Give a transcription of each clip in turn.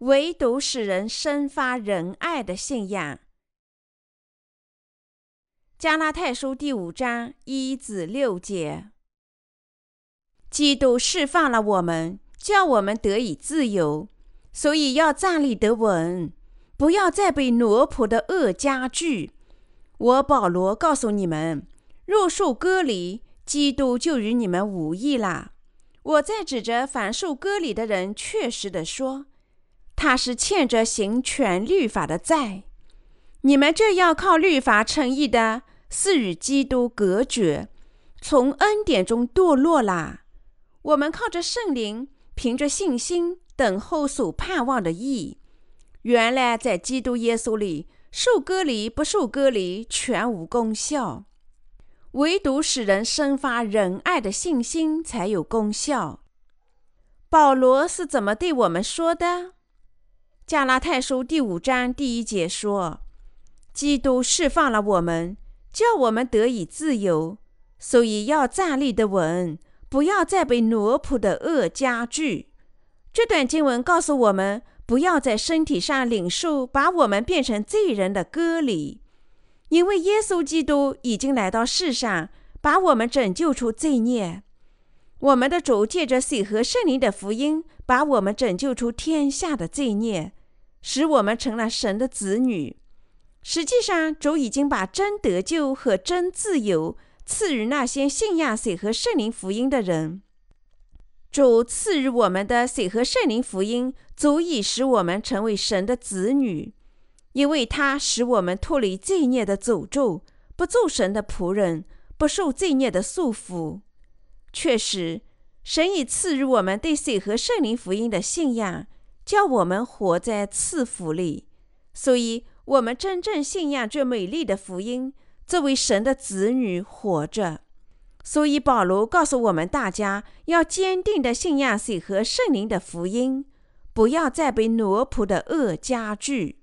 唯独使人生发仁爱的信仰。加拉太书第五章一至六节：基督释放了我们，叫我们得以自由，所以要站立得稳，不要再被奴仆的恶加剧。我保罗告诉你们，若受割礼，基督就与你们无异了。我在指着凡受割礼的人，确实的说，他是欠着行权律法的债。你们这要靠律法称义的。是与基督隔绝，从恩典中堕落了。我们靠着圣灵，凭着信心等候所盼望的义。原来在基督耶稣里，受割礼不受割礼全无功效，唯独使人生发仁爱的信心才有功效。保罗是怎么对我们说的？加拉太书第五章第一节说：“基督释放了我们。”叫我们得以自由，所以要站立的稳，不要再被奴仆的恶加剧。这段经文告诉我们，不要在身体上领受把我们变成罪人的割礼，因为耶稣基督已经来到世上，把我们拯救出罪孽。我们的主借着水和圣灵的福音，把我们拯救出天下的罪孽，使我们成了神的子女。实际上，主已经把真得救和真自由赐予那些信仰水和圣灵福音的人。主赐予我们的水和圣灵福音，足以使我们成为神的子女，因为它使我们脱离罪孽的诅咒，不做神的仆人，不受罪孽的束缚。确实，神已赐予我们对水和圣灵福音的信仰，叫我们活在赐福里。所以。我们真正信仰这美丽的福音，作为神的子女活着。所以保罗告诉我们大家，要坚定的信仰水和圣灵的福音，不要再被奴仆的恶加剧。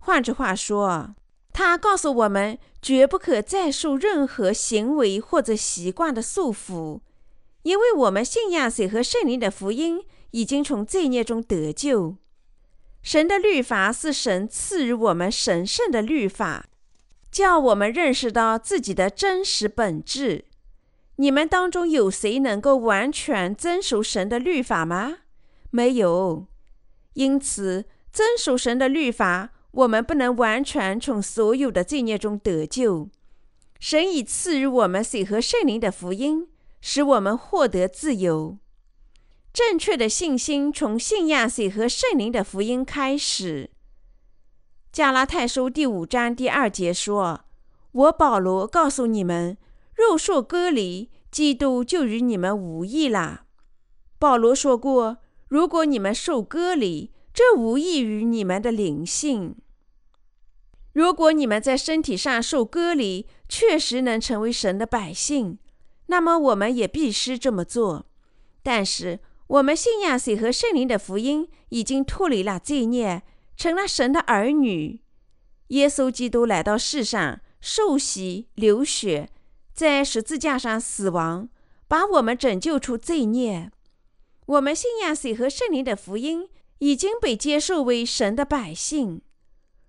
换句话说，他告诉我们，绝不可再受任何行为或者习惯的束缚，因为我们信仰水和圣灵的福音，已经从罪孽中得救。神的律法是神赐予我们神圣的律法，叫我们认识到自己的真实本质。你们当中有谁能够完全遵守神的律法吗？没有。因此，遵守神的律法，我们不能完全从所有的罪孽中得救。神已赐予我们水和圣灵的福音，使我们获得自由。正确的信心从信仰水和圣灵的福音开始。加拉太书第五章第二节说：“我保罗告诉你们，肉受割礼，基督就与你们无异了。”保罗说过：“如果你们受割礼，这无异于你们的灵性。如果你们在身体上受割礼，确实能成为神的百姓，那么我们也必须这么做。但是。”我们信仰水和圣灵的福音，已经脱离了罪孽，成了神的儿女。耶稣基督来到世上，受洗、流血，在十字架上死亡，把我们拯救出罪孽。我们信仰水和圣灵的福音，已经被接受为神的百姓。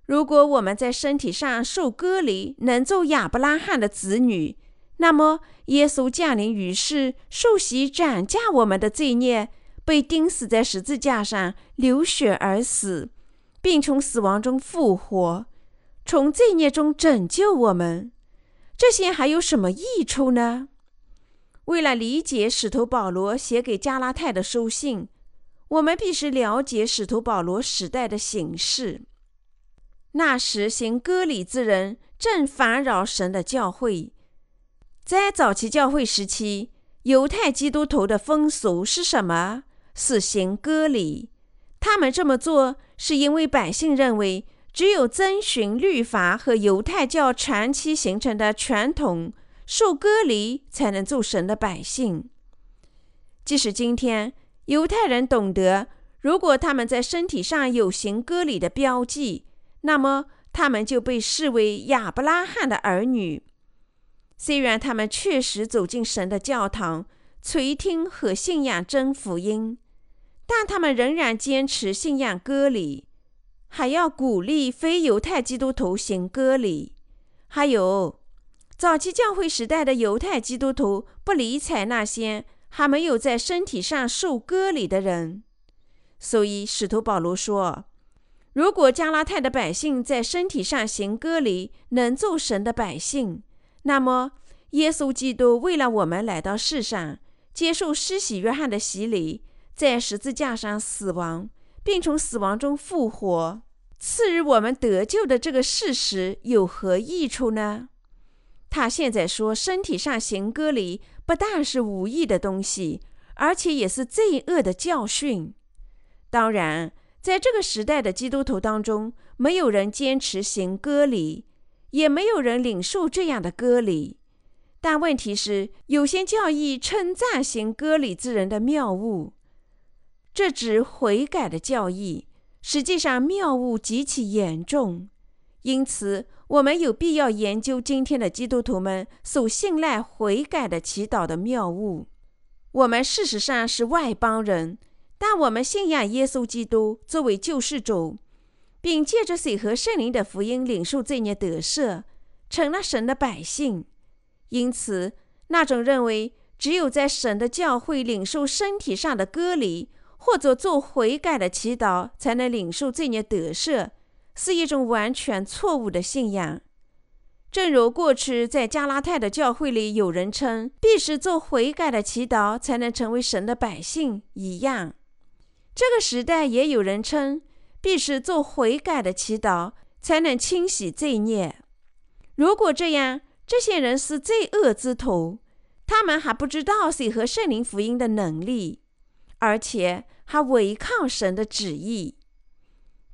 如果我们在身体上受割离，能做亚伯拉罕的子女。那么，耶稣降临于世，受洗斩价我们的罪孽，被钉死在十字架上，流血而死，并从死亡中复活，从罪孽中拯救我们。这些还有什么益处呢？为了理解使徒保罗写给加拉太的书信，我们必须了解使徒保罗时代的形势。那时行割礼之人正烦扰神的教会。在早期教会时期，犹太基督徒的风俗是什么？是行割礼。他们这么做是因为百姓认为，只有遵循律法和犹太教长期形成的传统，受割礼才能做神的百姓。即使今天犹太人懂得，如果他们在身体上有行割礼的标记，那么他们就被视为亚伯拉罕的儿女。虽然他们确实走进神的教堂，垂听和信仰真福音，但他们仍然坚持信仰割礼，还要鼓励非犹太基督徒行割礼。还有，早期教会时代的犹太基督徒不理睬那些还没有在身体上受割礼的人。所以，使徒保罗说：“如果加拉太的百姓在身体上行割礼，能做神的百姓，那么耶稣基督为了我们来到世上，接受施洗约翰的洗礼，在十字架上死亡，并从死亡中复活。”赐予我们得救的这个事实有何益处呢？他现在说，身体上行割礼不但是无益的东西，而且也是罪恶的教训。当然，在这个时代的基督徒当中，没有人坚持行割礼，也没有人领受这样的割礼。但问题是，有些教义称赞行割礼之人的谬误，这指悔改的教义。实际上谬误极其严重，因此我们有必要研究今天的基督徒们所信赖悔改的祈祷的谬误。我们事实上是外邦人，但我们信仰耶稣基督作为救世主，并借着水和圣灵的福音领受罪孽得赦，成了神的百姓。因此，那种认为只有在神的教会领受身体上的割礼。或者做悔改的祈祷才能领受罪孽得赦，是一种完全错误的信仰。正如过去在加拉太的教会里有人称必须做悔改的祈祷才能成为神的百姓一样，这个时代也有人称必须做悔改的祈祷才能清洗罪孽。如果这样，这些人是罪恶之徒，他们还不知道谁和圣灵福音的能力，而且。还违抗神的旨意。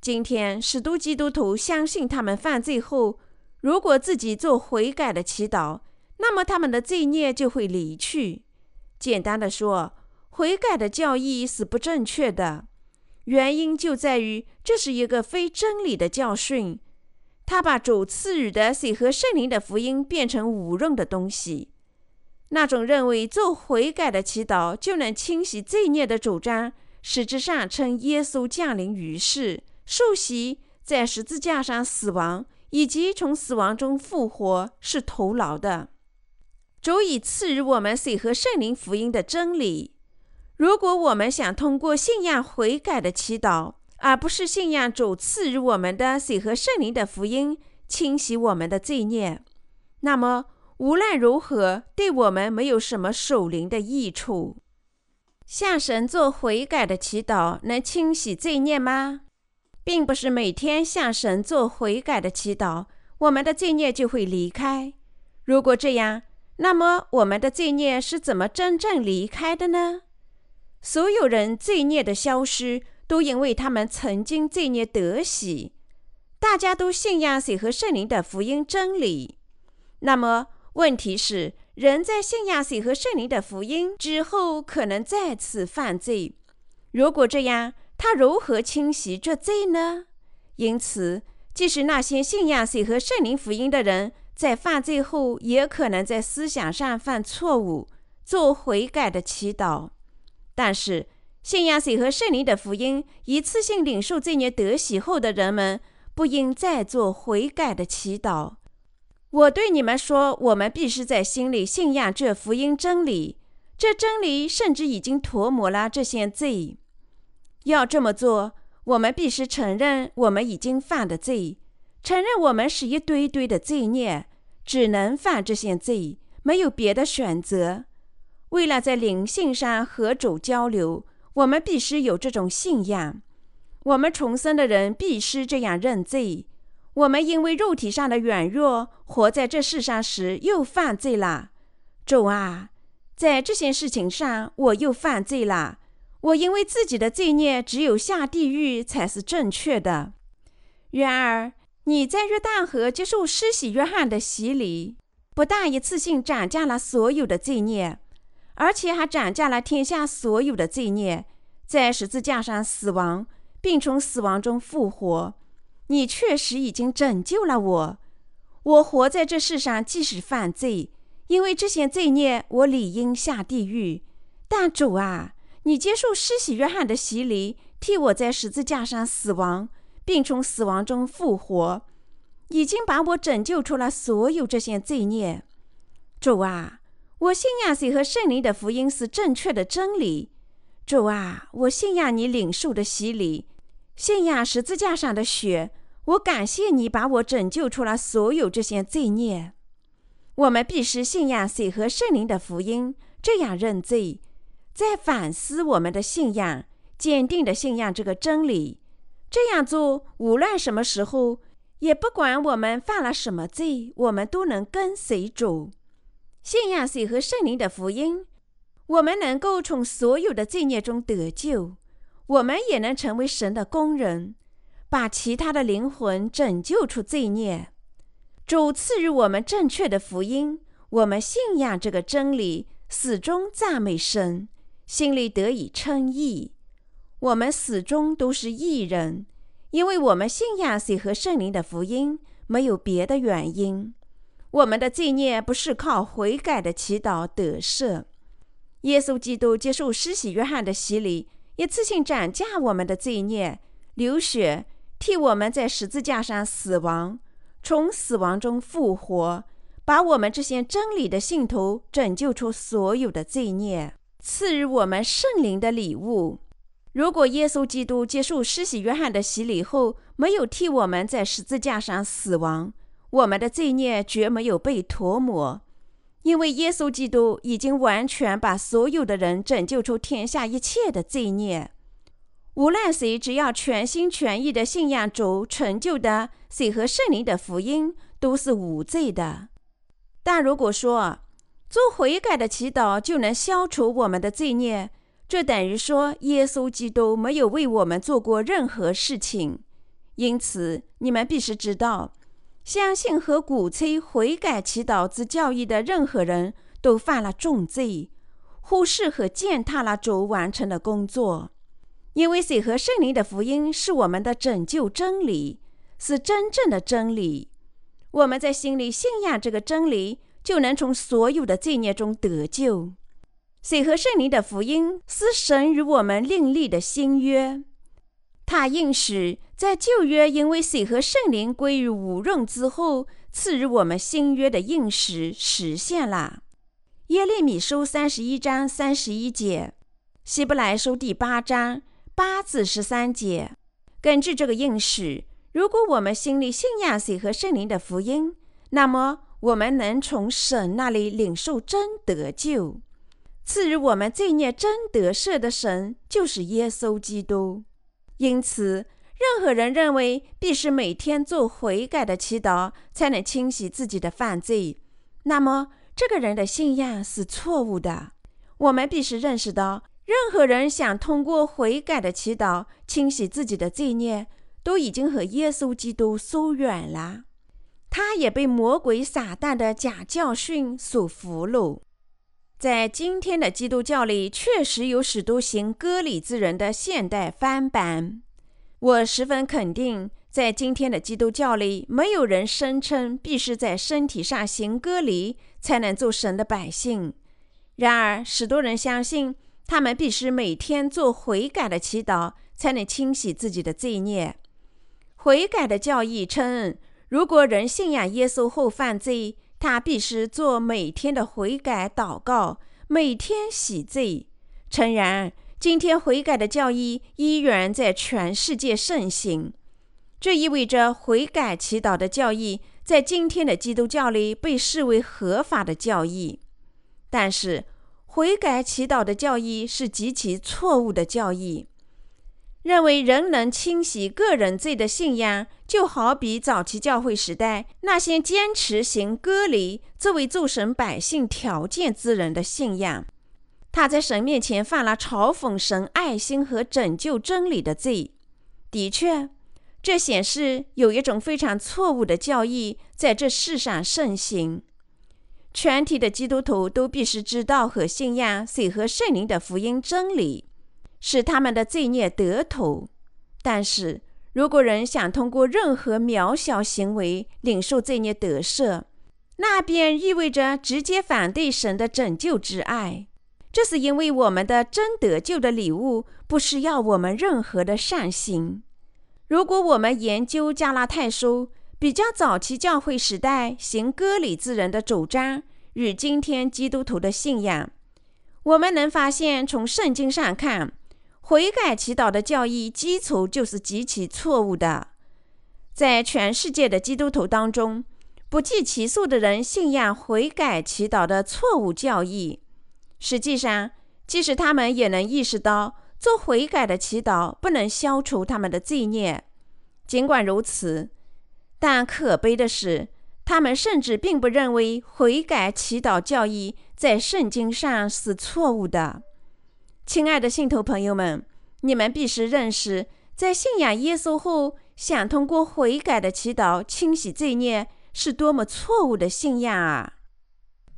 今天，许多基督徒相信，他们犯罪后，如果自己做悔改的祈祷，那么他们的罪孽就会离去。简单的说，悔改的教义是不正确的。原因就在于这是一个非真理的教训。他把主赐予的水和圣灵的福音变成无用的东西。那种认为做悔改的祈祷就能清洗罪孽的主张。实质上称耶稣降临于世、受洗、在十字架上死亡以及从死亡中复活是徒劳的。主已赐予我们水和圣灵福音的真理。如果我们想通过信仰悔改的祈祷，而不是信仰主赐予我们的水和圣灵的福音清洗我们的罪孽，那么无论如何对我们没有什么属灵的益处。向神做悔改的祈祷能清洗罪孽吗？并不是每天向神做悔改的祈祷，我们的罪孽就会离开。如果这样，那么我们的罪孽是怎么真正离开的呢？所有人罪孽的消失，都因为他们曾经罪孽得洗。大家都信仰水和圣灵的福音真理。那么问题是？人在信仰水和圣灵的福音之后，可能再次犯罪。如果这样，他如何清洗这罪呢？因此，即使那些信仰水和圣灵福音的人，在犯罪后，也可能在思想上犯错误，做悔改的祈祷。但是，信仰水和圣灵的福音，一次性领受罪孽得洗后的人们，不应再做悔改的祈祷。我对你们说，我们必须在心里信仰这福音真理。这真理甚至已经涂抹了这些罪。要这么做，我们必须承认我们已经犯的罪，承认我们是一堆堆的罪孽，只能犯这些罪，没有别的选择。为了在灵性上和主交流，我们必须有这种信仰。我们重生的人必须这样认罪。我们因为肉体上的软弱，活在这世上时又犯罪了。主啊，在这些事情上我又犯罪了。我因为自己的罪孽，只有下地狱才是正确的。然而，你在约旦河接受施洗约翰的洗礼，不但一次性斩价了所有的罪孽，而且还斩下了天下所有的罪孽，在十字架上死亡，并从死亡中复活。你确实已经拯救了我。我活在这世上，即使犯罪，因为这些罪孽，我理应下地狱。但主啊，你接受施洗约翰的洗礼，替我在十字架上死亡，并从死亡中复活，已经把我拯救出了所有这些罪孽。主啊，我信仰谁和圣灵的福音是正确的真理。主啊，我信仰你领受的洗礼，信仰十字架上的血。我感谢你把我拯救出了所有这些罪孽。我们必须信仰谁和圣灵的福音，这样认罪，在反思我们的信仰，坚定的信仰这个真理。这样做，无论什么时候，也不管我们犯了什么罪，我们都能跟随主。信仰谁和圣灵的福音，我们能够从所有的罪孽中得救，我们也能成为神的工人。把其他的灵魂拯救出罪孽，主赐予我们正确的福音，我们信仰这个真理，始终赞美神，心里得以称义。我们始终都是义人，因为我们信仰谁和圣灵的福音，没有别的原因。我们的罪孽不是靠悔改的祈祷得赦。耶稣基督接受施洗约翰的洗礼，一次性斩价我们的罪孽，流血。替我们在十字架上死亡，从死亡中复活，把我们这些真理的信徒拯救出所有的罪孽，赐予我们圣灵的礼物。如果耶稣基督接受施洗约翰的洗礼后，没有替我们在十字架上死亡，我们的罪孽绝没有被涂抹，因为耶稣基督已经完全把所有的人拯救出天下一切的罪孽。无论谁，只要全心全意的信仰主成就的谁和圣灵的福音，都是无罪的。但如果说做悔改的祈祷就能消除我们的罪孽，这等于说耶稣基督没有为我们做过任何事情。因此，你们必须知道，相信和鼓吹悔改祈祷之教义的任何人都犯了重罪，忽视和践踏了主完成的工作。因为水和圣灵的福音是我们的拯救真理，是真正的真理。我们在心里信仰这个真理，就能从所有的罪孽中得救。水和圣灵的福音是神与我们另立的新约，他应许在旧约因为水和圣灵归于无用之后，赐予我们新约的应许实现了。耶利米书三十一章三十一节，希伯来书第八章。八字十三节，根据这个应许，如果我们心里信仰水和圣灵的福音，那么我们能从神那里领受真得救。赐予我们罪孽真得赦的神就是耶稣基督。因此，任何人认为必须每天做悔改的祈祷才能清洗自己的犯罪，那么这个人的信仰是错误的。我们必须认识到。任何人想通过悔改的祈祷清洗自己的罪孽，都已经和耶稣基督疏远了。他也被魔鬼撒旦的假教训所俘虏。在今天的基督教里，确实有许多行割礼之人的现代翻版。我十分肯定，在今天的基督教里，没有人声称必须在身体上行割礼才能做神的百姓。然而，许多人相信。他们必须每天做悔改的祈祷，才能清洗自己的罪孽。悔改的教义称，如果人信仰耶稣后犯罪，他必须做每天的悔改祷告，每天洗罪。诚然，今天悔改的教义依然在全世界盛行，这意味着悔改祈祷的教义在今天的基督教里被视为合法的教义，但是。悔改祈祷的教义是极其错误的教义，认为人能清洗个人罪的信仰，就好比早期教会时代那些坚持行割礼作为助神百姓条件之人的信仰。他在神面前犯了嘲讽神爱心和拯救真理的罪。的确，这显示有一种非常错误的教义在这世上盛行。全体的基督徒都必须知道和信仰水和圣灵的福音真理，使他们的罪孽得头。但是如果人想通过任何渺小行为领受罪孽得赦，那便意味着直接反对神的拯救之爱。这是因为我们的真得救的礼物不是要我们任何的善行。如果我们研究加拉太书，比较早期教会时代行割礼之人的主张与今天基督徒的信仰，我们能发现，从圣经上看，悔改祈祷的教义基础就是极其错误的。在全世界的基督徒当中，不计其数的人信仰悔改祈祷的错误教义。实际上，即使他们也能意识到做悔改的祈祷不能消除他们的罪孽。尽管如此，但可悲的是，他们甚至并不认为悔改祈祷教义在圣经上是错误的。亲爱的信徒朋友们，你们必须认识，在信仰耶稣后。想通过悔改的祈祷清洗罪孽，是多么错误的信仰啊！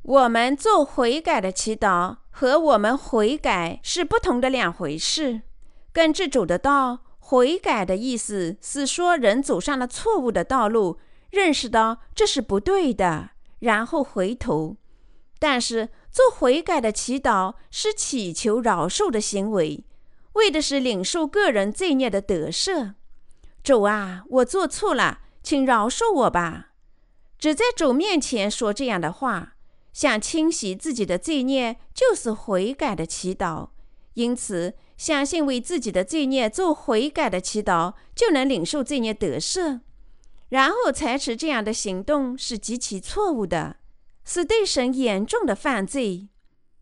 我们做悔改的祈祷和我们悔改是不同的两回事。跟着主的道，悔改的意思是说人走上了错误的道路，认识到这是不对的，然后回头。但是做悔改的祈祷是祈求饶恕的行为，为的是领受个人罪孽的得赦。主啊，我做错了，请饶恕我吧。只在主面前说这样的话，想清洗自己的罪孽，就是悔改的祈祷。因此，相信为自己的罪孽做悔改的祈祷，就能领受罪孽得赦。然后采取这样的行动是极其错误的，是对神严重的犯罪。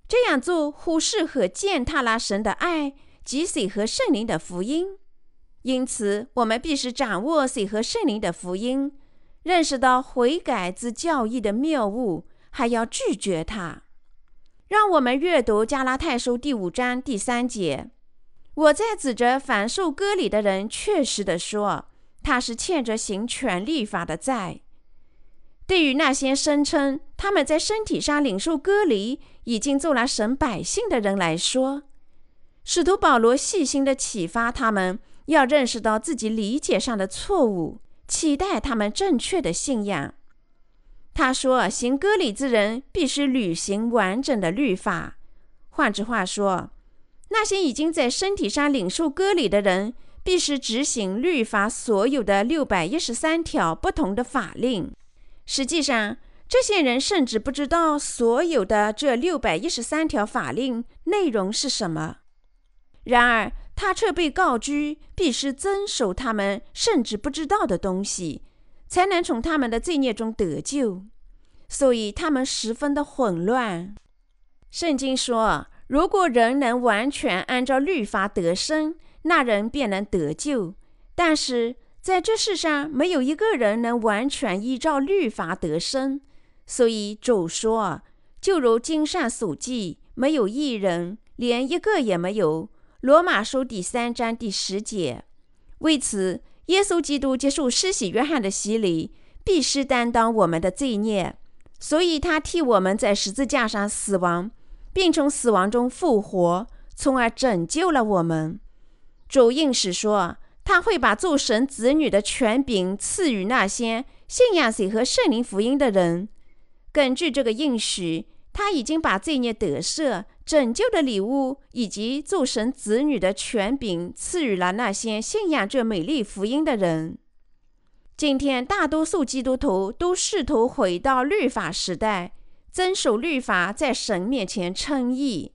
这样做忽视和践踏了神的爱及水和圣灵的福音。因此，我们必须掌握水和圣灵的福音，认识到悔改之教义的谬误，还要拒绝它。让我们阅读加拉太书第五章第三节。我在指着凡受割礼的人，确实的说，他是欠着行权律法的债。对于那些声称他们在身体上领受割礼，已经做了神百姓的人来说，使徒保罗细心的启发他们。要认识到自己理解上的错误，期待他们正确的信仰。他说：“行割礼之人必须履行完整的律法。”换句话说，那些已经在身体上领受割礼的人，必须执行律法所有的六百一十三条不同的法令。实际上，这些人甚至不知道所有的这六百一十三条法令内容是什么。然而，他却被告知必须遵守他们甚至不知道的东西，才能从他们的罪孽中得救，所以他们十分的混乱。圣经说，如果人能完全按照律法得生，那人便能得救。但是在这世上，没有一个人能完全依照律法得生，所以主说，就如经上所记，没有一人，连一个也没有。罗马书第三章第十节，为此，耶稣基督接受施洗约翰的洗礼，必须担当我们的罪孽，所以他替我们在十字架上死亡，并从死亡中复活，从而拯救了我们。主应许说，他会把做神子女的权柄赐予那些信仰谁和圣灵福音的人。根据这个应许，他已经把罪孽得赦。拯救的礼物以及做神子女的权柄赐予了那些信仰这美丽福音的人。今天，大多数基督徒都试图回到律法时代，遵守律法，在神面前称义，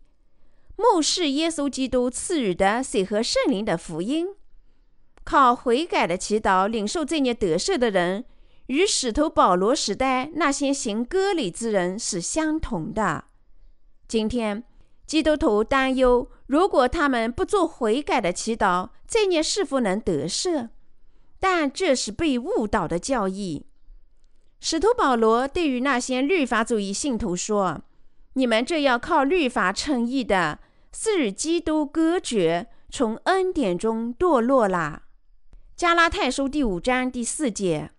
漠视耶稣基督赐予的水和圣灵的福音。靠悔改的祈祷领受罪孽得赦的人，与使徒保罗时代那些行割礼之人是相同的。今天。基督徒担忧，如果他们不做悔改的祈祷，罪孽是否能得赦？但这是被误导的教义。使徒保罗对于那些律法主义信徒说：“你们这要靠律法称义的，是与基督隔绝，从恩典中堕落了。”加拉太书第五章第四节，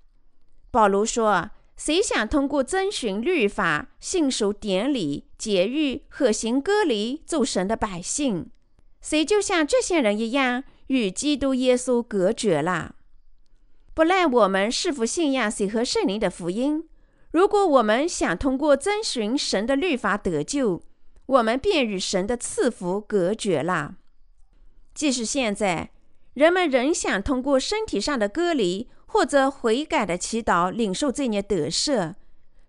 保罗说。谁想通过遵循律法、信守典礼、节欲和行割礼做神的百姓，谁就像这些人一样，与基督耶稣隔绝了。不赖我们是否信仰谁和圣灵的福音。如果我们想通过遵循神的律法得救，我们便与神的赐福隔绝了。即使现在，人们仍想通过身体上的割离或者悔改的祈祷领受罪孽得赦，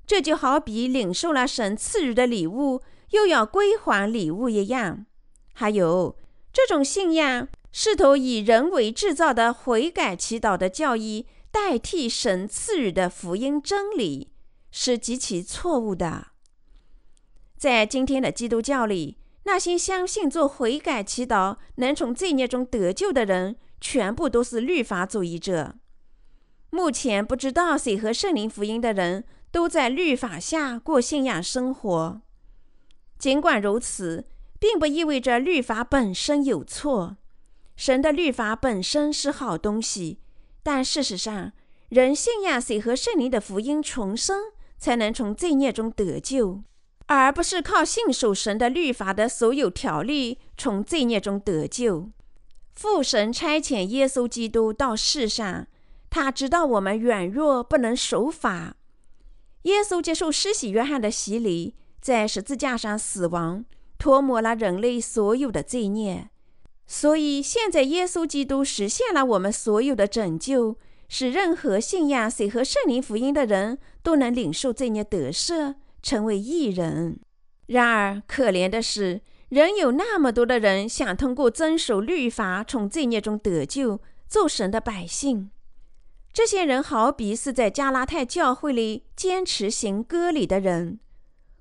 这就好比领受了神赐予的礼物，又要归还礼物一样。还有，这种信仰试图以人为制造的悔改祈祷的教义代替神赐予的福音真理，是极其错误的。在今天的基督教里，那些相信做悔改祈祷能从罪孽中得救的人，全部都是律法主义者。目前不知道谁和圣灵福音的人都在律法下过信仰生活。尽管如此，并不意味着律法本身有错。神的律法本身是好东西，但事实上，人信仰谁和圣灵的福音重生，才能从罪孽中得救。而不是靠信守神的律法的所有条例从罪孽中得救。父神差遣耶稣基督到世上，他知道我们软弱不能守法。耶稣接受施洗约翰的洗礼，在十字架上死亡，涂抹了人类所有的罪孽。所以现在耶稣基督实现了我们所有的拯救，使任何信仰谁和圣灵福音的人都能领受罪孽得赦。成为艺人。然而，可怜的是，仍有那么多的人想通过遵守律法从罪孽中得救，做神的百姓。这些人好比是在加拉太教会里坚持行割礼的人，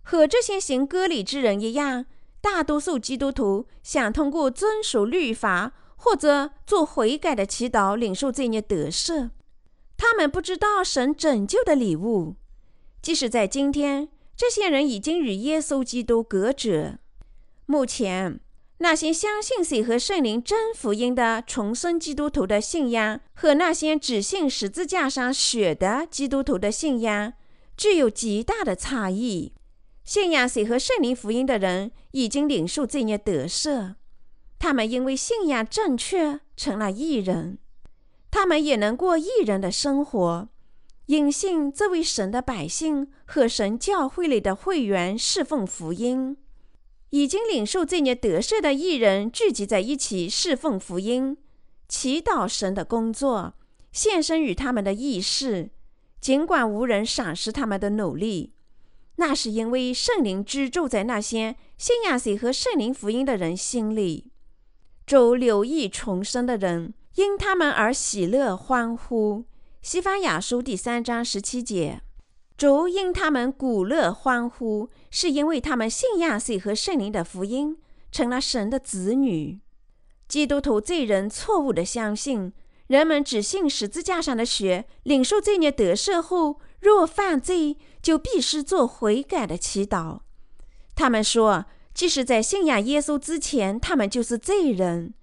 和这些行割礼之人一样。大多数基督徒想通过遵守律法或者做悔改的祈祷领受罪孽得赦。他们不知道神拯救的礼物，即使在今天。这些人已经与耶稣基督隔绝。目前，那些相信水和圣灵真福音的重生基督徒的信仰，和那些只信十字架上血的基督徒的信仰，具有极大的差异。信仰水和圣灵福音的人已经领受罪孽得赦，他们因为信仰正确成了义人，他们也能过义人的生活。隐信这位神的百姓和神教会里的会员侍奉福音，已经领受这年得赦的艺人聚集在一起侍奉福音，祈祷神的工作，献身于他们的义事。尽管无人赏识他们的努力，那是因为圣灵居住在那些信仰谁和圣灵福音的人心里。主留意重生的人，因他们而喜乐欢呼。西方雅书第三章十七节，主因他们鼓乐欢呼，是因为他们信仰谁和圣灵的福音，成了神的子女。基督徒罪人错误的相信，人们只信十字架上的血，领受罪孽得赦后，若犯罪，就必须做悔改的祈祷。他们说，即使在信仰耶稣之前，他们就是罪人。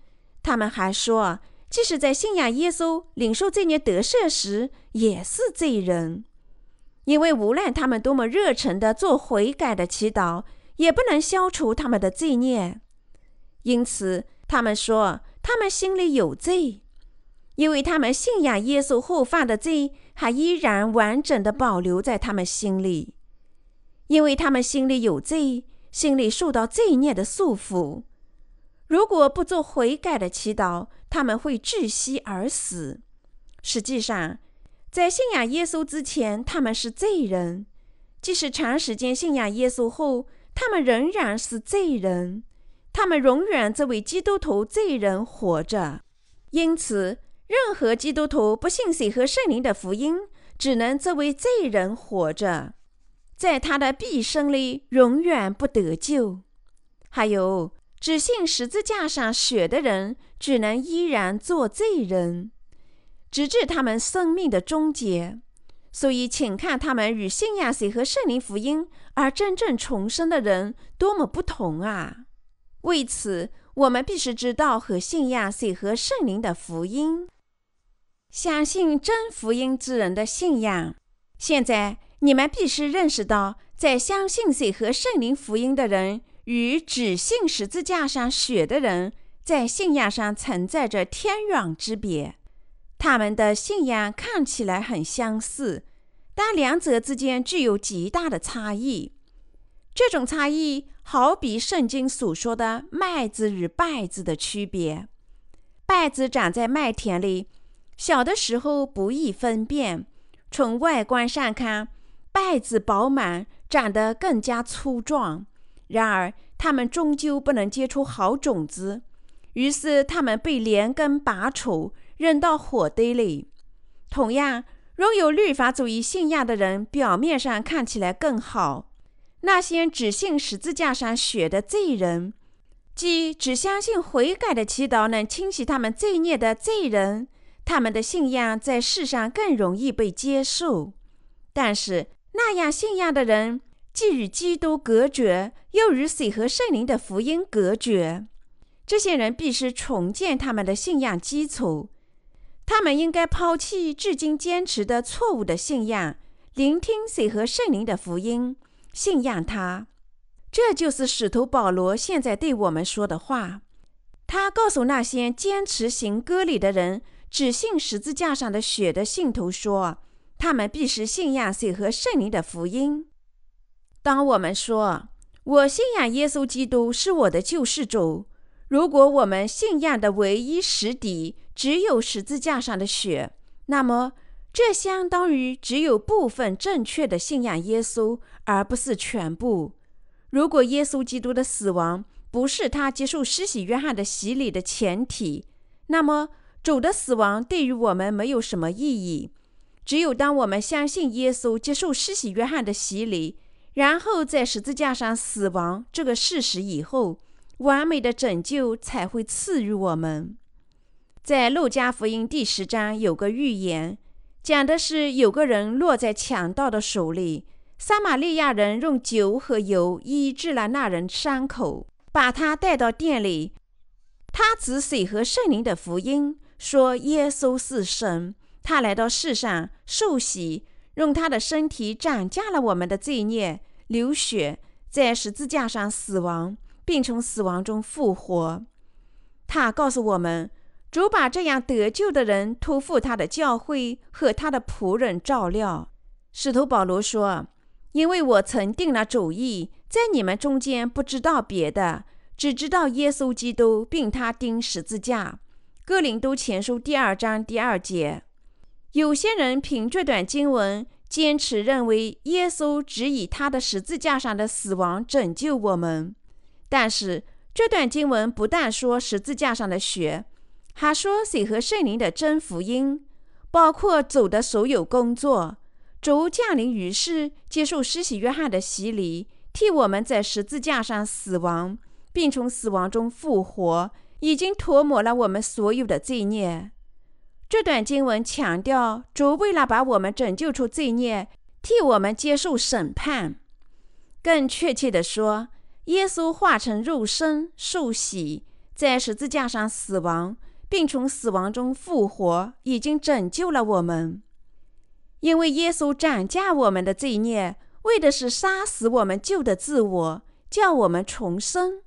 他们还说。即使在信仰耶稣、领受罪孽得赦时，也是罪人，因为无论他们多么热诚地做悔改的祈祷，也不能消除他们的罪孽。因此，他们说他们心里有罪，因为他们信仰耶稣后犯的罪还依然完整地保留在他们心里，因为他们心里有罪，心里受到罪孽的束缚。如果不做悔改的祈祷，他们会窒息而死。实际上，在信仰耶稣之前，他们是罪人；即使长时间信仰耶稣后，他们仍然是罪人。他们永远作为基督徒罪人活着。因此，任何基督徒不信水和圣灵的福音，只能作为罪人活着，在他的毕生里永远不得救。还有。只信十字架上血的人，只能依然做罪人，直至他们生命的终结。所以，请看他们与信仰谁和圣灵福音而真正重生的人多么不同啊！为此，我们必须知道和信仰谁和圣灵的福音，相信真福音之人的信仰。现在，你们必须认识到，在相信谁和圣灵福音的人。与只信十字架上血的人在信仰上存在着天壤之别。他们的信仰看起来很相似，但两者之间具有极大的差异。这种差异好比圣经所说的麦子与稗子的区别。稗子长在麦田里，小的时候不易分辨。从外观上看，稗子饱满，长得更加粗壮。然而，他们终究不能结出好种子，于是他们被连根拔除，扔到火堆里。同样，拥有律法主义信仰的人，表面上看起来更好，那些只信十字架上血的罪人。即只相信悔改的祈祷能清洗他们罪孽的罪人，他们的信仰在世上更容易被接受。但是那样信仰的人，既与基督隔绝，又与水和圣灵的福音隔绝。这些人必须重建他们的信仰基础。他们应该抛弃至今坚持的错误的信仰，聆听水和圣灵的福音，信仰他。这就是使徒保罗现在对我们说的话。他告诉那些坚持行割礼的人，只信十字架上的血的信徒说：“他们必须信仰水和圣灵的福音。”当我们说“我信仰耶稣基督是我的救世主”，如果我们信仰的唯一实底只有十字架上的血，那么这相当于只有部分正确的信仰耶稣，而不是全部。如果耶稣基督的死亡不是他接受施洗约翰的洗礼的前提，那么主的死亡对于我们没有什么意义。只有当我们相信耶稣接受施洗约翰的洗礼，然后在十字架上死亡这个事实以后，完美的拯救才会赐予我们。在路加福音第十章有个预言，讲的是有个人落在强盗的手里。撒玛利亚人用酒和油医治了那人伤口，把他带到店里。他指水和圣灵的福音，说耶稣是神，他来到世上受洗，用他的身体涨价了我们的罪孽，流血，在十字架上死亡，并从死亡中复活。他告诉我们，主把这样得救的人托付他的教会和他的仆人照料。使徒保罗说。因为我曾定了主意，在你们中间不知道别的，只知道耶稣基督，并他钉十字架。哥林都前书第二章第二节。有些人凭这段经文坚持认为耶稣只以他的十字架上的死亡拯救我们，但是这段经文不但说十字架上的血，还说水和圣灵的真福音，包括走的所有工作。主降临于世，接受施洗约翰的洗礼，替我们在十字架上死亡，并从死亡中复活，已经涂抹了我们所有的罪孽。这段经文强调，主为了把我们拯救出罪孽，替我们接受审判。更确切地说，耶稣化成肉身受洗，在十字架上死亡，并从死亡中复活，已经拯救了我们。因为耶稣斩价我们的罪孽，为的是杀死我们旧的自我，叫我们重生。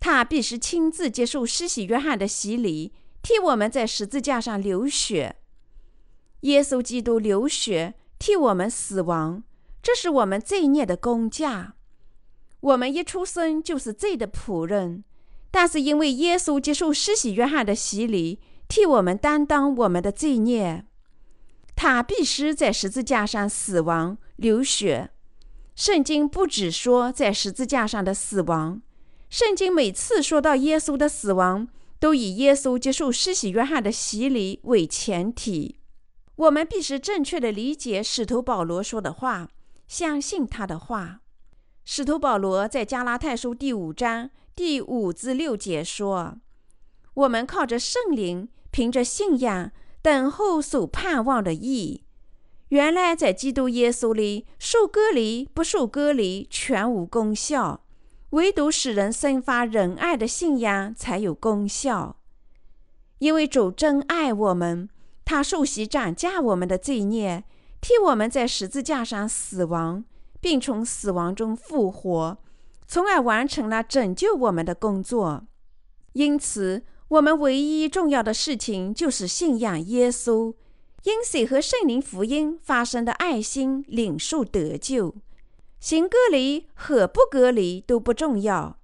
他必须亲自接受施洗约翰的洗礼，替我们在十字架上流血。耶稣基督流血替我们死亡，这是我们罪孽的工价。我们一出生就是罪的仆人，但是因为耶稣接受施洗约翰的洗礼，替我们担当我们的罪孽。他必须在十字架上死亡流血。圣经不只说在十字架上的死亡，圣经每次说到耶稣的死亡，都以耶稣接受施洗约翰的洗礼为前提。我们必须正确的理解使徒保罗说的话，相信他的话。使徒保罗在加拉太书第五章第五至六节说：“我们靠着圣灵，凭着信仰。”等候所盼望的义，原来在基督耶稣里受割礼不受割礼全无功效，唯独使人生发仁爱的信仰才有功效。因为主真爱我们，他受洗斩价我们的罪孽，替我们在十字架上死亡，并从死亡中复活，从而完成了拯救我们的工作。因此。我们唯一重要的事情就是信仰耶稣，因水和圣灵福音发生的爱心领受得救。行隔离和不隔离都不重要。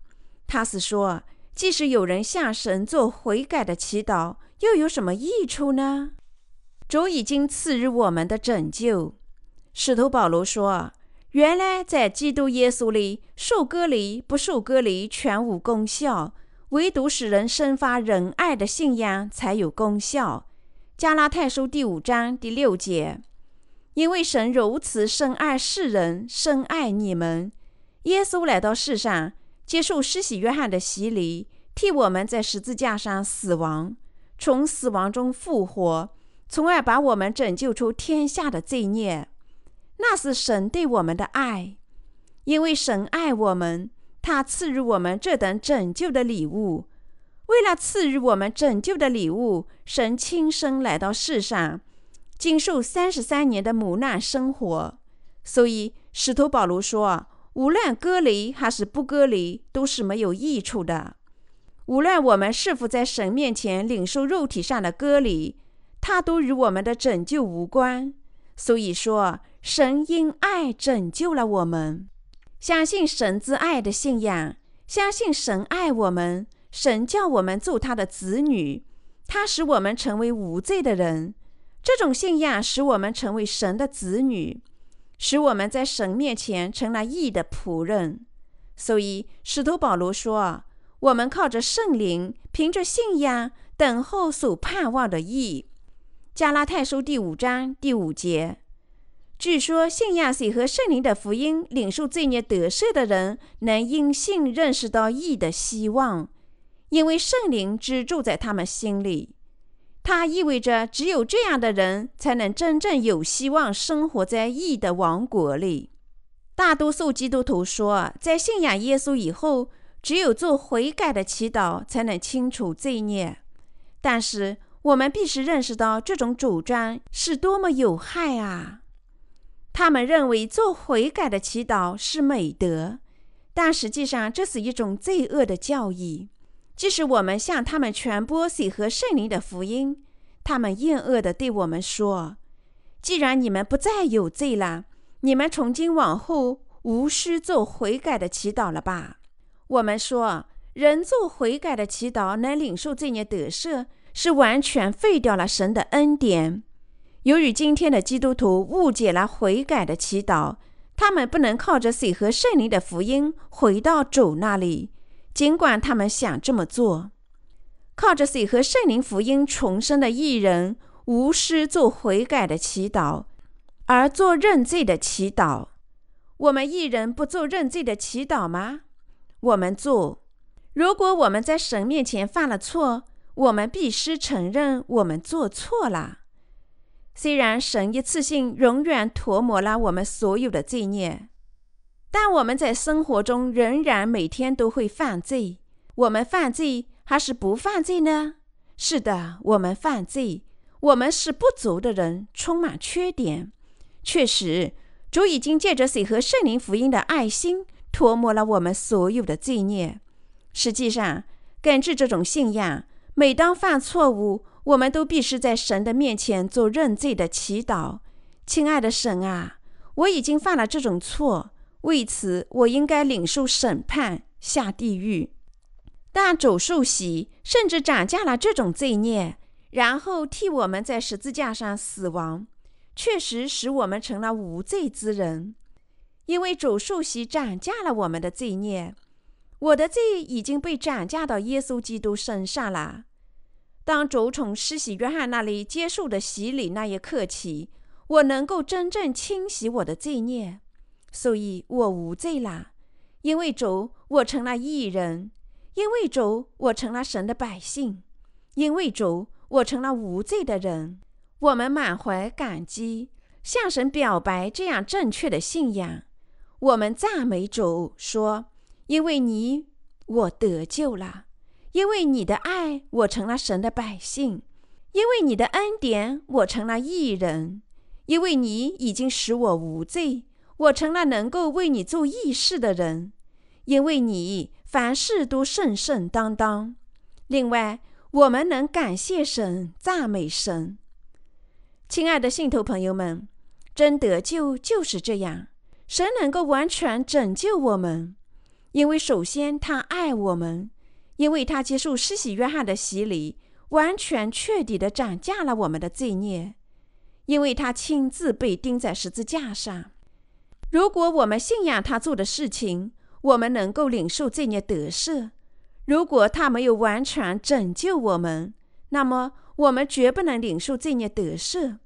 他是说，即使有人向神做悔改的祈祷，又有什么益处呢？主已经赐予我们的拯救。使徒保罗说：“原来在基督耶稣里，受隔离不受隔离全无功效，唯独使人生发仁爱的信仰才有功效。”加拉太书第五章第六节。因为神如此深爱世人，深爱你们，耶稣来到世上，接受施洗约翰的洗礼，替我们在十字架上死亡，从死亡中复活，从而把我们拯救出天下的罪孽。那是神对我们的爱。因为神爱我们，他赐予我们这等拯救的礼物。为了赐予我们拯救的礼物，神亲身来到世上。经受三十三年的磨难生活，所以使徒保罗说：“无论隔离还是不隔离，都是没有益处的。无论我们是否在神面前领受肉体上的隔离，它都与我们的拯救无关。所以说，神因爱拯救了我们。相信神之爱的信仰，相信神爱我们，神叫我们做他的子女，他使我们成为无罪的人。”这种信仰使我们成为神的子女，使我们在神面前成了义的仆人。所以，使徒保罗说：“我们靠着圣灵，凭着信仰，等候所盼望的义。”加拉太书第五章第五节。据说，信仰谁和圣灵的福音，领受罪孽得赦的人，能因信认识到义的希望，因为圣灵只住在他们心里。它意味着，只有这样的人才能真正有希望生活在义的王国里。大多数基督徒说，在信仰耶稣以后，只有做悔改的祈祷才能清除罪孽。但是，我们必须认识到，这种主张是多么有害啊！他们认为做悔改的祈祷是美德，但实际上这是一种罪恶的教义。即使我们向他们传播水和圣灵的福音，他们厌恶地对我们说：“既然你们不再有罪了，你们从今往后无需做悔改的祈祷了吧？”我们说，人做悔改的祈祷能领受罪孽得赦，是完全废掉了神的恩典。由于今天的基督徒误解了悔改的祈祷，他们不能靠着水和圣灵的福音回到主那里。尽管他们想这么做，靠着水和圣灵福音重生的艺人，无私做悔改的祈祷，而做认罪的祈祷。我们艺人不做认罪的祈祷吗？我们做。如果我们在神面前犯了错，我们必须承认我们做错了。虽然神一次性永远涂抹了我们所有的罪孽。但我们在生活中仍然每天都会犯罪。我们犯罪还是不犯罪呢？是的，我们犯罪。我们是不足的人，充满缺点。确实，主已经借着水和圣灵福音的爱心，涂抹了我们所有的罪孽。实际上，根据这种信仰，每当犯错误，我们都必须在神的面前做认罪的祈祷。亲爱的神啊，我已经犯了这种错。为此，我应该领受审判，下地狱。但主受洗，甚至涨价了这种罪孽，然后替我们在十字架上死亡，确实使我们成了无罪之人。因为主受洗涨价了我们的罪孽，我的罪已经被涨价到耶稣基督身上了。当主从施洗约翰那里接受的洗礼那一刻起，我能够真正清洗我的罪孽。所以我无罪了，因为主，我成了义人；因为主，我成了神的百姓；因为主，我成了无罪的人。我们满怀感激，向神表白这样正确的信仰。我们赞美主，说：“因为你，我得救了；因为你的爱，我成了神的百姓；因为你的恩典，我成了义人；因为你已经使我无罪。”我成了能够为你做义事的人，因为你凡事都圣圣当当。另外，我们能感谢神、赞美神。亲爱的信徒朋友们，真得救就是这样。神能够完全拯救我们，因为首先他爱我们，因为他接受施洗约翰的洗礼，完全彻底的斩价了我们的罪孽，因为他亲自被钉在十字架上。如果我们信仰他做的事情，我们能够领受罪孽得赦；如果他没有完全拯救我们，那么我们绝不能领受罪孽得赦。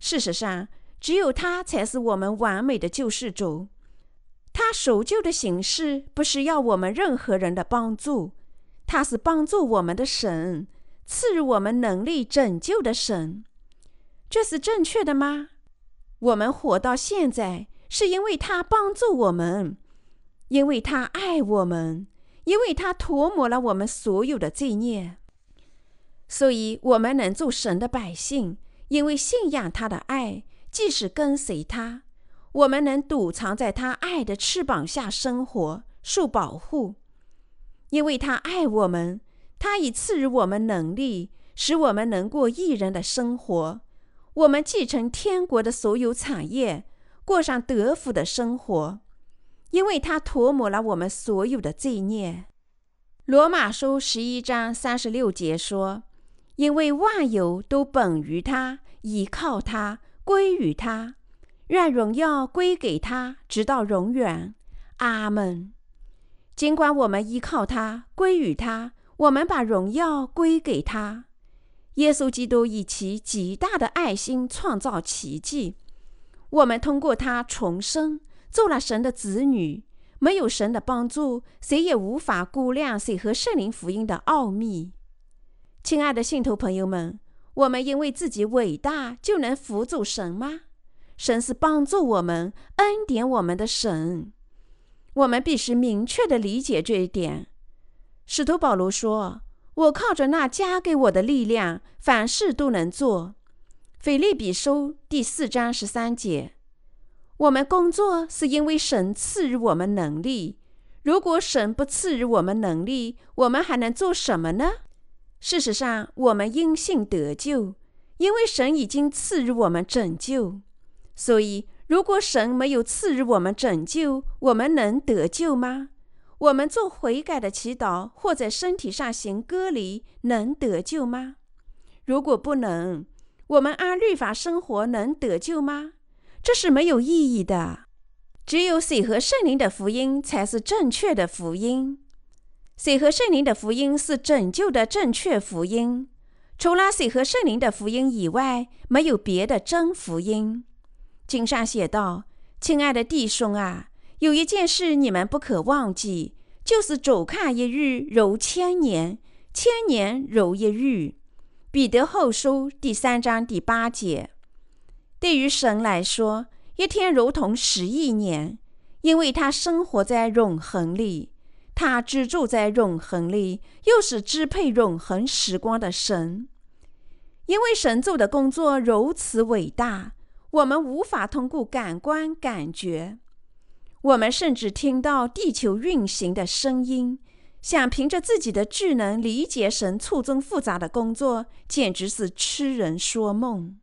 事实上，只有他才是我们完美的救世主。他守旧的形式不是要我们任何人的帮助，他是帮助我们的神，赐予我们能力拯救的神。这是正确的吗？我们活到现在。是因为他帮助我们，因为他爱我们，因为他涂抹了我们所有的罪孽，所以我们能做神的百姓。因为信仰他的爱，即使跟随他，我们能躲藏在他爱的翅膀下生活，受保护。因为他爱我们，他已赐予我们能力，使我们能过一人的生活。我们继承天国的所有产业。过上得福的生活，因为他涂抹了我们所有的罪孽。罗马书十一章三十六节说：“因为万有都本于他，依靠他，归于他，愿荣耀归给他，直到永远。”阿门。尽管我们依靠他，归于他，我们把荣耀归给他。耶稣基督以其极大的爱心创造奇迹。我们通过他重生，做了神的子女。没有神的帮助，谁也无法估量谁和圣灵福音的奥秘。亲爱的信徒朋友们，我们因为自己伟大就能辅助神吗？神是帮助我们、恩典我们的神。我们必须明确的理解这一点。使徒保罗说：“我靠着那加给我的力量，凡事都能做。”腓利比书第四章十三节：我们工作是因为神赐予我们能力。如果神不赐予我们能力，我们还能做什么呢？事实上，我们因信得救，因为神已经赐予我们拯救。所以，如果神没有赐予我们拯救，我们能得救吗？我们做悔改的祈祷，或在身体上行割礼，能得救吗？如果不能，我们按律法生活能得救吗？这是没有意义的。只有水和圣灵的福音才是正确的福音。水和圣灵的福音是拯救的正确福音。除了水和圣灵的福音以外，没有别的真福音。经上写道：“亲爱的弟兄啊，有一件事你们不可忘记，就是走看一日如千年，千年如一日。”彼得后书第三章第八节，对于神来说，一天如同十亿年，因为他生活在永恒里，他居住在永恒里，又是支配永恒时光的神。因为神做的工作如此伟大，我们无法通过感官感觉，我们甚至听到地球运行的声音。想凭着自己的智能理解神错综复杂的工作，简直是痴人说梦。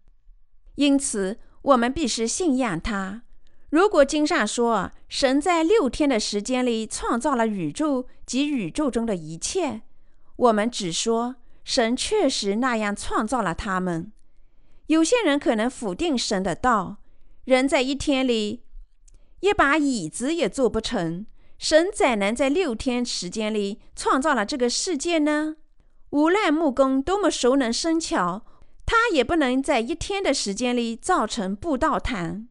因此，我们必须信仰他。如果经上说神在六天的时间里创造了宇宙及宇宙中的一切，我们只说神确实那样创造了他们。有些人可能否定神的道：人在一天里一把椅子也做不成。神怎能在六天时间里创造了这个世界呢？无论木工多么熟能生巧，他也不能在一天的时间里造成布道坛。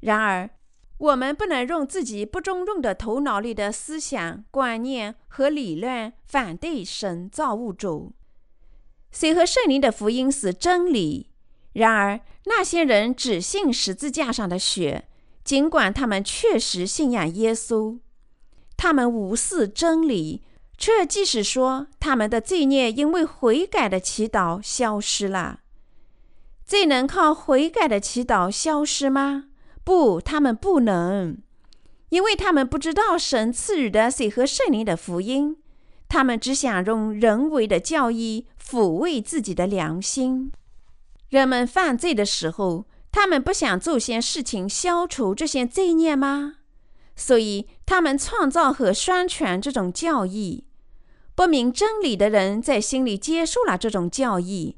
然而，我们不能用自己不中用的头脑里的思想、观念和理论反对神造物主。谁和圣灵的福音是真理？然而，那些人只信十字架上的血，尽管他们确实信仰耶稣。他们无视真理，却即使说他们的罪孽因为悔改的祈祷消失了。罪能靠悔改的祈祷消失吗？不，他们不能，因为他们不知道神赐予的水和圣灵的福音。他们只想用人为的教义抚慰自己的良心。人们犯罪的时候，他们不想做些事情消除这些罪孽吗？所以他们创造和宣传这种教义。不明真理的人在心里接受了这种教义，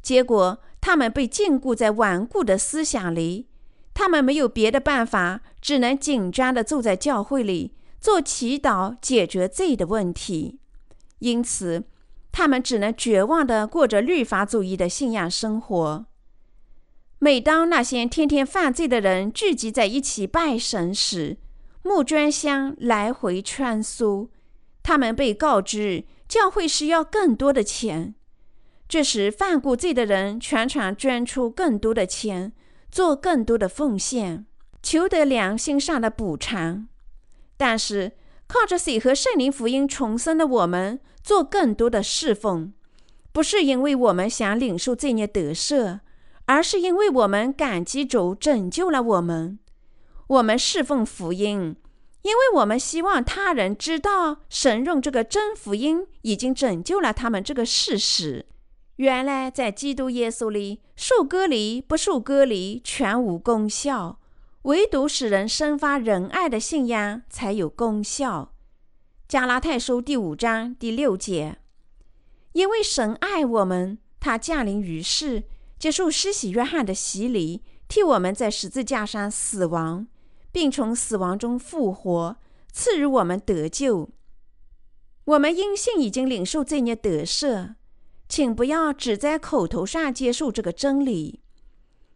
结果他们被禁锢在顽固的思想里。他们没有别的办法，只能紧张地坐在教会里做祈祷，解决罪的问题。因此，他们只能绝望地过着律法主义的信仰生活。每当那些天天犯罪的人聚集在一起拜神时，木砖箱来回穿梭。他们被告知教会需要更多的钱，这时犯过罪的人全场捐出更多的钱。做更多的奉献，求得良心上的补偿。但是，靠着水和圣灵福音重生的我们，做更多的侍奉，不是因为我们想领受罪孽得赦，而是因为我们感激主拯救了我们。我们侍奉福音，因为我们希望他人知道神用这个真福音已经拯救了他们这个事实。原来，在基督耶稣里，受割礼不受割礼全无功效，唯独使人生发仁爱的信仰才有功效。加拉太书第五章第六节，因为神爱我们，他降临于世，接受施洗约翰的洗礼，替我们在十字架上死亡，并从死亡中复活，赐予我们得救。我们因信已经领受罪孽得赦。请不要只在口头上接受这个真理，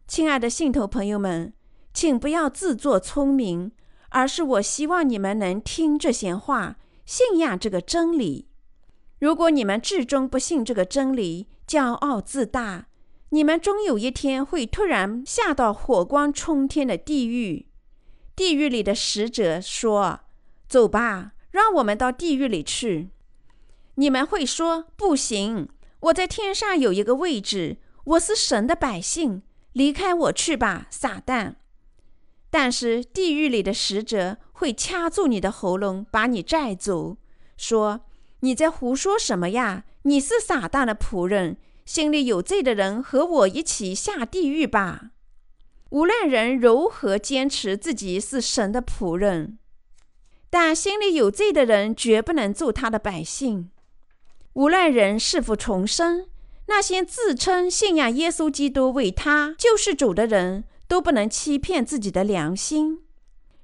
亲爱的信徒朋友们，请不要自作聪明，而是我希望你们能听这些话，信仰这个真理。如果你们至终不信这个真理，骄傲自大，你们终有一天会突然下到火光冲天的地狱。地狱里的使者说：“走吧，让我们到地狱里去。”你们会说：“不行。”我在天上有一个位置，我是神的百姓，离开我去吧，撒旦！但是地狱里的使者会掐住你的喉咙，把你拽走，说：“你在胡说什么呀？你是撒旦的仆人，心里有罪的人和我一起下地狱吧！”无论人如何坚持自己是神的仆人，但心里有罪的人绝不能做他的百姓。无论人是否重生，那些自称信仰耶稣基督为他救世主的人，都不能欺骗自己的良心。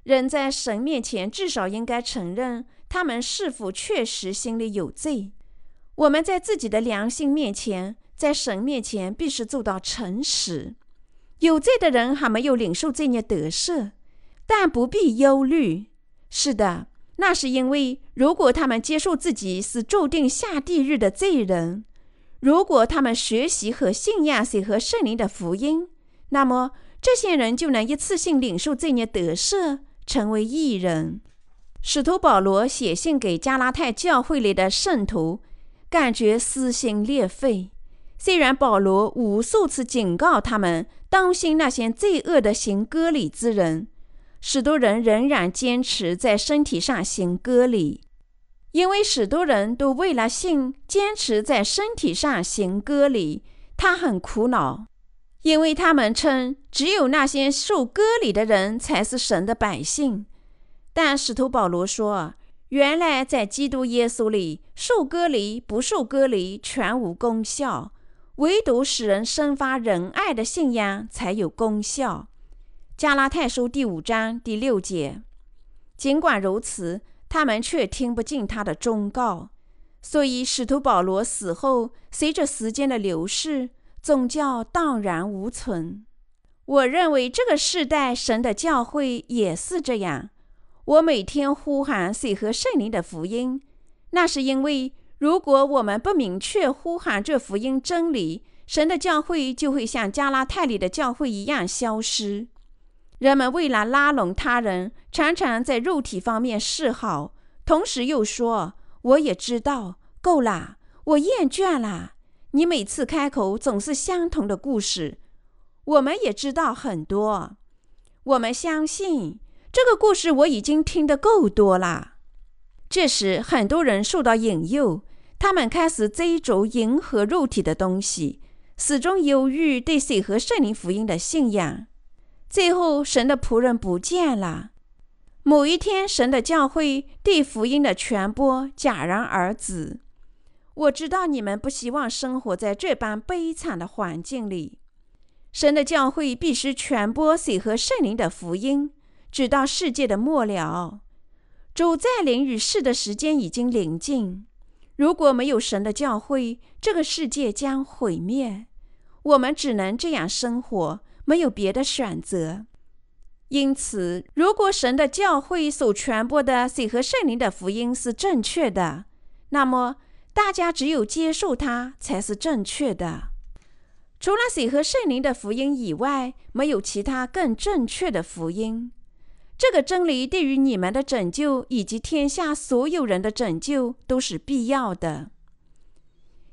人在神面前至少应该承认，他们是否确实心里有罪。我们在自己的良心面前，在神面前必须做到诚实。有罪的人还没有领受罪孽得赦，但不必忧虑。是的。那是因为，如果他们接受自己是注定下地狱的罪人，如果他们学习和信仰谁和圣灵的福音，那么这些人就能一次性领受罪孽得赦，成为义人。使徒保罗写信给加拉太教会里的圣徒，感觉撕心裂肺。虽然保罗无数次警告他们当心那些罪恶的行割礼之人。许多人仍然坚持在身体上行割礼，因为许多人都为了性坚持在身体上行割礼。他很苦恼，因为他们称只有那些受割礼的人才是神的百姓。但使徒保罗说：“原来在基督耶稣里，受割礼不受割礼全无功效，唯独使人生发仁爱的信仰才有功效。”加拉太书第五章第六节。尽管如此，他们却听不进他的忠告，所以使徒保罗死后，随着时间的流逝，宗教荡然无存。我认为这个世代神的教会也是这样。我每天呼喊水和圣灵的福音，那是因为如果我们不明确呼喊这福音真理，神的教会就会像加拉太里的教会一样消失。人们为了拉拢他人，常常在肉体方面示好，同时又说：“我也知道，够了，我厌倦了。你每次开口总是相同的故事，我们也知道很多。我们相信这个故事，我已经听得够多了。”这时，很多人受到引诱，他们开始追逐迎合肉体的东西，始终犹豫对水和圣灵福音的信仰。最后，神的仆人不见了。某一天，神的教会对福音的传播戛然而止。我知道你们不希望生活在这般悲惨的环境里。神的教会必须传播水和圣灵的福音，直到世界的末了。主再临与世的时间已经临近。如果没有神的教会，这个世界将毁灭。我们只能这样生活，没有别的选择。因此，如果神的教会所传播的水和圣灵的福音是正确的，那么大家只有接受它才是正确的。除了水和圣灵的福音以外，没有其他更正确的福音。这个真理对于你们的拯救以及天下所有人的拯救都是必要的。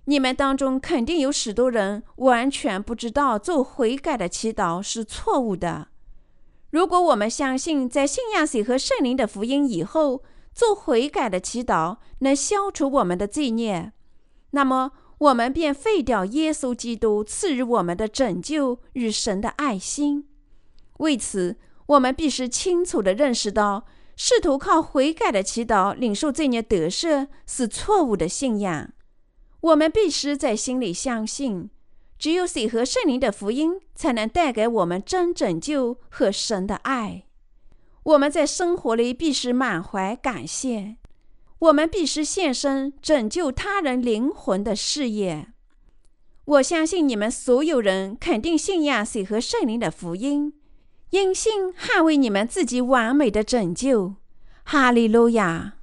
你们当中肯定有许多人完全不知道做悔改的祈祷是错误的。如果我们相信在信仰水和圣灵的福音以后，做悔改的祈祷能消除我们的罪孽，那么我们便废掉耶稣基督赐予我们的拯救与神的爱心。为此，我们必须清楚地认识到，试图靠悔改的祈祷领受罪孽得赦是错误的信仰。我们必须在心里相信。只有水和圣灵的福音才能带给我们真拯救和神的爱。我们在生活里必须满怀感谢。我们必须献身拯救他人灵魂的事业。我相信你们所有人肯定信仰水和圣灵的福音，用心捍卫你们自己完美的拯救。哈利路亚。